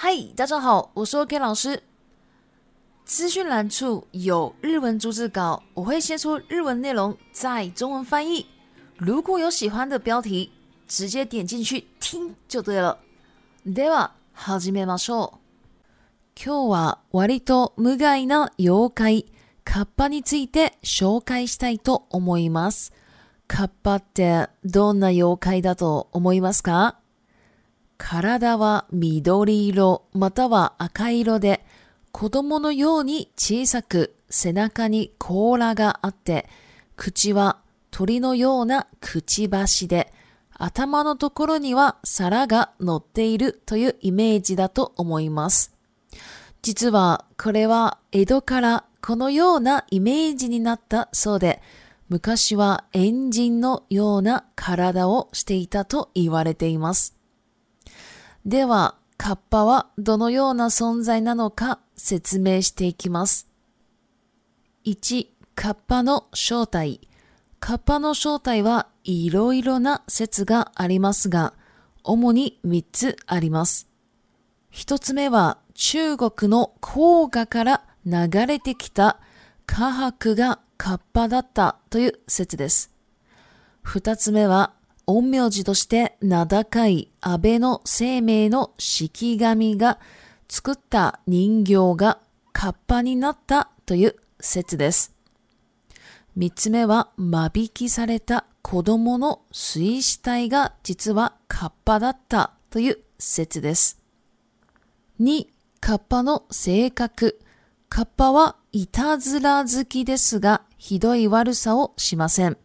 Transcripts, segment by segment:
嗨，大家好，我是 K 老师。资讯栏处有日文逐字稿，我会先出日文内容，再中文翻译。如果有喜欢的标题，直接点进去听就对了。d は v a 好奇面包今日は割と無害な妖怪カッパについて紹介したいと思います。カッパってどんな妖怪だと思いますか？”体は緑色または赤色で、子供のように小さく背中に甲羅があって、口は鳥のようなくちばしで、頭のところには皿が乗っているというイメージだと思います。実はこれは江戸からこのようなイメージになったそうで、昔はエンジンのような体をしていたと言われています。では、カッパはどのような存在なのか説明していきます。1、カッパの正体。カッパの正体はいろいろな説がありますが、主に3つあります。1つ目は中国の黄河から流れてきた河伯がカッパだったという説です。2つ目は陰陽師として名高い安倍の生命の式神が作った人形がカッパになったという説です。三つ目は間引きされた子供の水死体が実はカッパだったという説です。2、カッパの性格。カッパはいたずら好きですが、ひどい悪さをしません。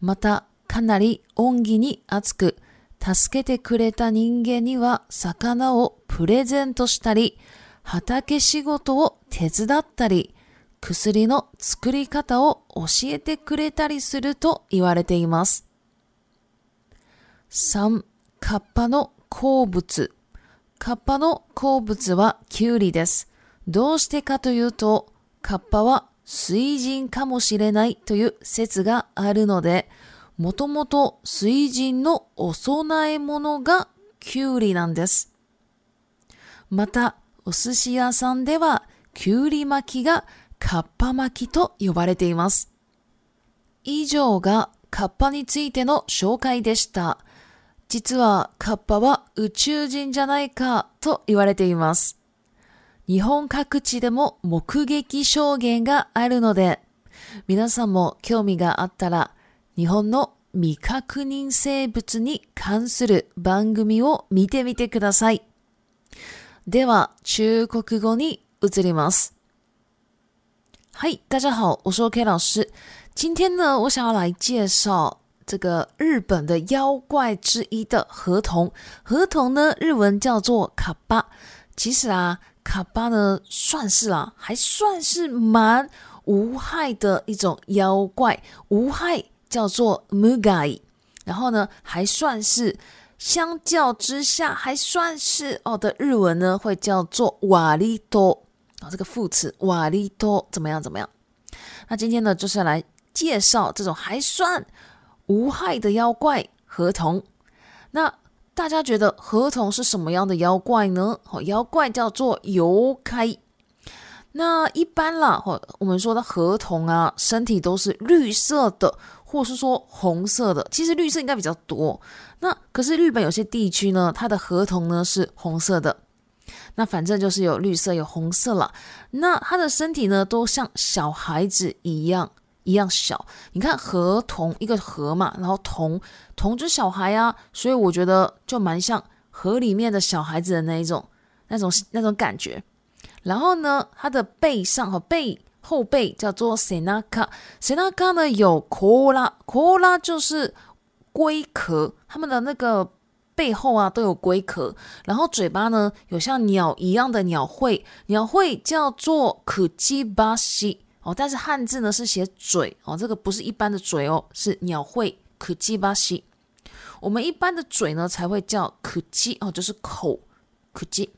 また、かなり恩義に厚く、助けてくれた人間には魚をプレゼントしたり、畑仕事を手伝ったり、薬の作り方を教えてくれたりすると言われています。3. カッパの好物。カッパの好物はキュウリです。どうしてかというと、カッパは水人かもしれないという説があるので、もともと水神のお供え物がきゅうりなんです。また、お寿司屋さんではきゅうり巻きがカッパ巻きと呼ばれています。以上がカッパについての紹介でした。実はカッパは宇宙人じゃないかと言われています。日本各地でも目撃証言があるので、皆さんも興味があったら日本の未確認生物に関する番組を見てみてください。では、中国語に移ります。はい、大家好，我是 OK 老师。今天呢，我想要来介绍这个日本的妖怪之一的合同。合同呢，日文叫做卡巴。其实啊，卡巴呢，算是啊，还算是蛮无害的一种妖怪。无害叫做 mu g a i 然后呢还算是相较之下还算是哦的日文呢会叫做瓦利多啊这个副词瓦利多怎么样怎么样？那今天呢就是来介绍这种还算无害的妖怪河童。那大家觉得河童是什么样的妖怪呢？哦，妖怪叫做游开。那一般啦，或我们说的河童啊，身体都是绿色的，或是说红色的。其实绿色应该比较多。那可是日本有些地区呢，它的河童呢是红色的。那反正就是有绿色，有红色了。那它的身体呢，都像小孩子一样，一样小。你看河童一个河嘛，然后童童是小孩啊，所以我觉得就蛮像河里面的小孩子的那一种，那种那种感觉。然后呢，它的背上和背后背叫做 senaka，senaka 呢有 c o l a c o l a 就是龟壳，它们的那个背后啊都有龟壳。然后嘴巴呢有像鸟一样的鸟喙，鸟喙叫做 kujibashi 哦，但是汉字呢是写嘴哦，这个不是一般的嘴哦，是鸟喙 kujibashi。我们一般的嘴呢才会叫 kuj，哦，就是口 kuj。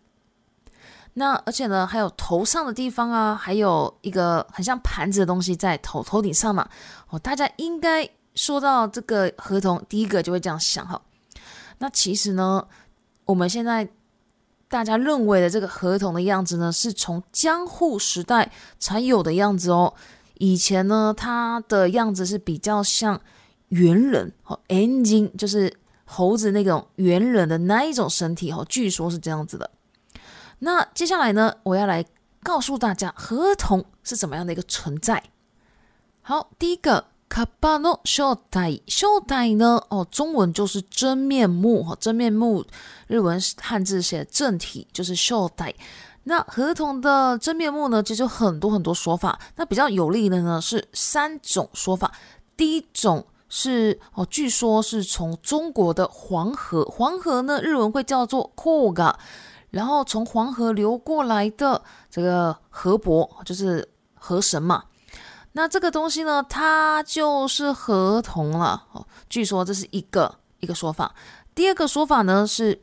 那而且呢，还有头上的地方啊，还有一个很像盘子的东西在头头顶上嘛。哦，大家应该说到这个合同，第一个就会这样想哈。那其实呢，我们现在大家认为的这个合同的样子呢，是从江户时代才有的样子哦。以前呢，它的样子是比较像猿人哦，NG 就是猴子那种猿人的那一种身体哦，据说是这样子的。那接下来呢，我要来告诉大家合同是怎么样的一个存在。好，第一个 kabano s h o a s h o a 呢？哦，中文就是真面目哈，真面目。日文汉字写正体，就是 s h o a 那合同的真面目呢，其实有很多很多说法。那比较有利的呢是三种说法。第一种是哦，据说是从中国的黄河，黄河呢日文会叫做 k 嘎。g a 然后从黄河流过来的这个河伯，就是河神嘛。那这个东西呢，它就是河童了。哦，据说这是一个一个说法。第二个说法呢是，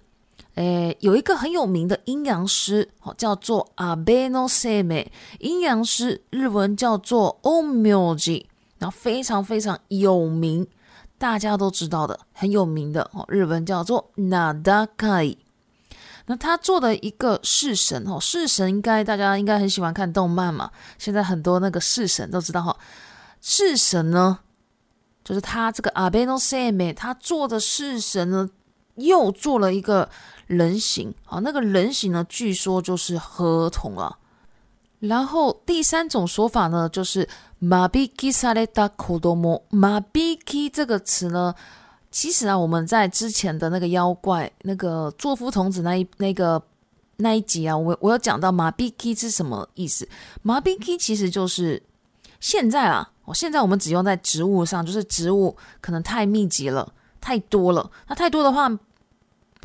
诶，有一个很有名的阴阳师，哦，叫做贝诺塞美。阴阳师日文叫做 o m y o j i 然后非常非常有名，大家都知道的，很有名的。哦，日文叫做 n a d a k a i 那他做的一个式神哦，式神应该大家应该很喜欢看动漫嘛，现在很多那个式神都知道哈。式神呢，就是他这个阿贝诺塞美他做的式神呢，又做了一个人形，哦，那个人形呢，据说就是合同了。然后第三种说法呢，就是马比基萨雷达科多摩，马比基这个词呢。其实啊，我们在之前的那个妖怪、那个作夫童子那一那个那一集啊，我我有讲到麻痹 key 是什么意思。麻痹 key 其实就是现在啊，哦，现在我们只用在植物上，就是植物可能太密集了，太多了。那太多的话，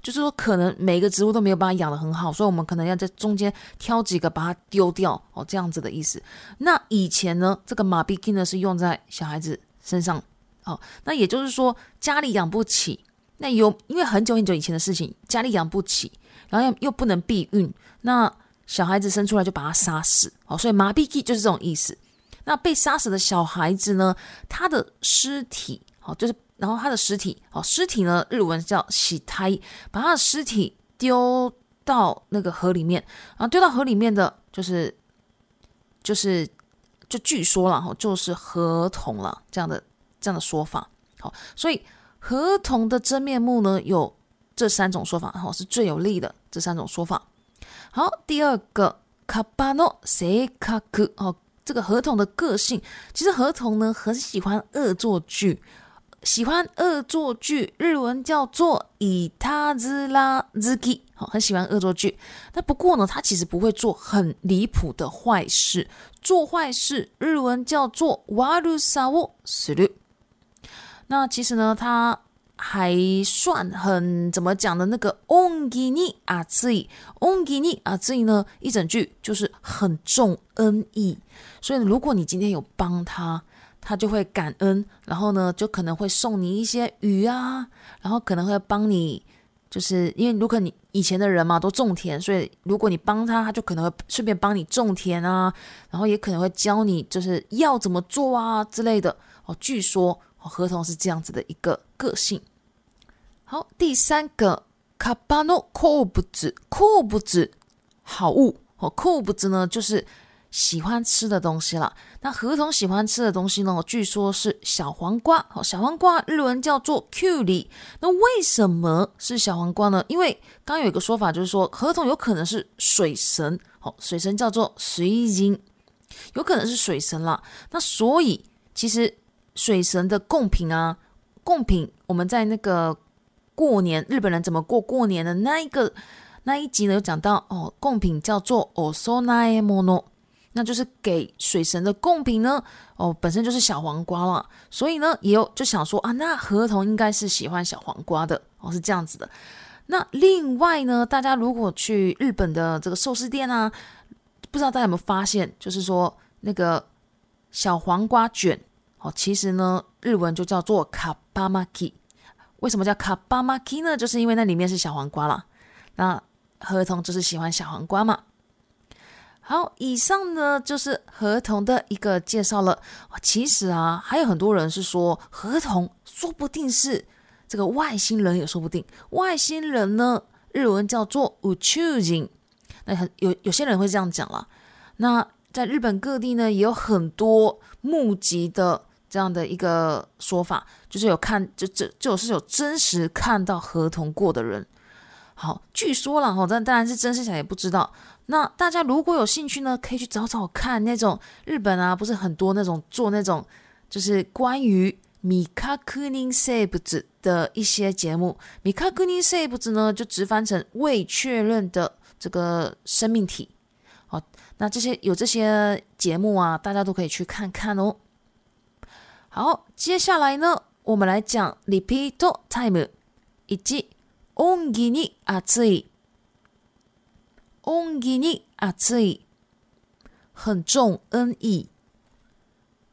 就是说可能每个植物都没有把它养得很好，所以我们可能要在中间挑几个把它丢掉哦，这样子的意思。那以前呢，这个麻痹剂呢是用在小孩子身上。哦，那也就是说家里养不起，那有因为很久很久以前的事情，家里养不起，然后又又不能避孕，那小孩子生出来就把他杀死。哦，所以麻痹剂就是这种意思。那被杀死的小孩子呢，他的尸体，哦，就是然后他的尸体，哦，尸体呢，日文叫洗胎，把他的尸体丢到那个河里面，啊，丢到河里面的，就是就是就据说了，就是河童了这样的。这样的说法，好，所以合同的真面目呢，有这三种说法，哈，是最有利的这三种说法。好，第二个，カバノセカク，哦，这个合同的个性，其实合同呢很喜欢恶作剧，喜欢恶作剧，日文叫做イタズラズキ，好，很喜欢恶作剧。那不过呢，他其实不会做很离谱的坏事，做坏事，日文叫做ワ鲁萨沃スル。那其实呢，他还算很怎么讲的？那个 “ongini” 啊，自己 “ongini” 啊，自己呢，一整句就是很重恩义。所以，如果你今天有帮他，他就会感恩，然后呢，就可能会送你一些鱼啊，然后可能会帮你，就是因为如果你以前的人嘛都种田，所以如果你帮他，他就可能会顺便帮你种田啊，然后也可能会教你就是要怎么做啊之类的哦。据说。合同是这样子的一个个性。好，第三个，o バノコウ c 子，コウブ子，好物哦。コウブ子呢，就是喜欢吃的东西了。那合同喜欢吃的东西呢，据说是小黄瓜哦。小黄瓜，日文叫做 q ュリ那为什么是小黄瓜呢？因为刚有一个说法，就是说合同有可能是水神哦。水神叫做水晶，有可能是水神了。那所以其实。水神的贡品啊，贡品，我们在那个过年，日本人怎么过过年的那一个那一集呢，有讲到哦，贡品叫做 osonai mono，那就是给水神的贡品呢。哦，本身就是小黄瓜了，所以呢也有就想说啊，那河童应该是喜欢小黄瓜的哦，是这样子的。那另外呢，大家如果去日本的这个寿司店啊，不知道大家有没有发现，就是说那个小黄瓜卷。哦，其实呢，日文就叫做卡巴马キ。为什么叫卡巴马キ呢？就是因为那里面是小黄瓜啦。那合同就是喜欢小黄瓜嘛。好，以上呢就是合同的一个介绍了。其实啊，还有很多人是说合同说不定是这个外星人，也说不定。外星人呢，日文叫做宇宙人。那很有有些人会这样讲了。那在日本各地呢，也有很多募集的。这样的一个说法，就是有看，就这就种是有真实看到合同过的人。好，据说了哈，但当然是真实假也不知道。那大家如果有兴趣呢，可以去找找看那种日本啊，不是很多那种做那种就是关于 “mikakunin s a b 的一些节目。mikakunin s a b 呢，就直翻成未确认的这个生命体。好，那这些有这些节目啊，大家都可以去看看哦。好，接下来呢，我们来讲 repeat time，以及恩義に熱い、恩義に熱い，很重恩義。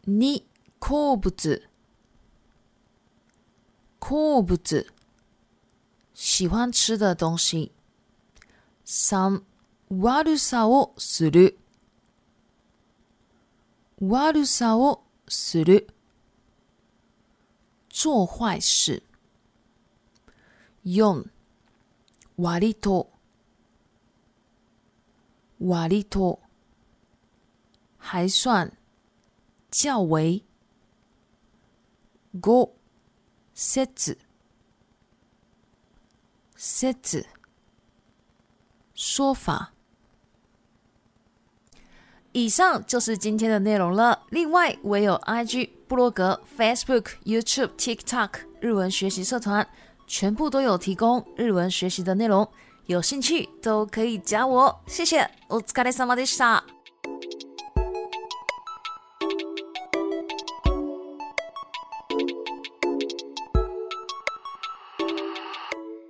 に好物、好物，喜欢吃的东西。三悪さをする、悪さをする。做坏事，用瓦里托，瓦里托还算较为 go 设置设说法。以上就是今天的内容了。另外，我有 IG。布洛格、Facebook、YouTube、TikTok、日文学习社团，全部都有提供日文学习的内容，有兴趣都可以加我。谢谢，お疲れ様でした。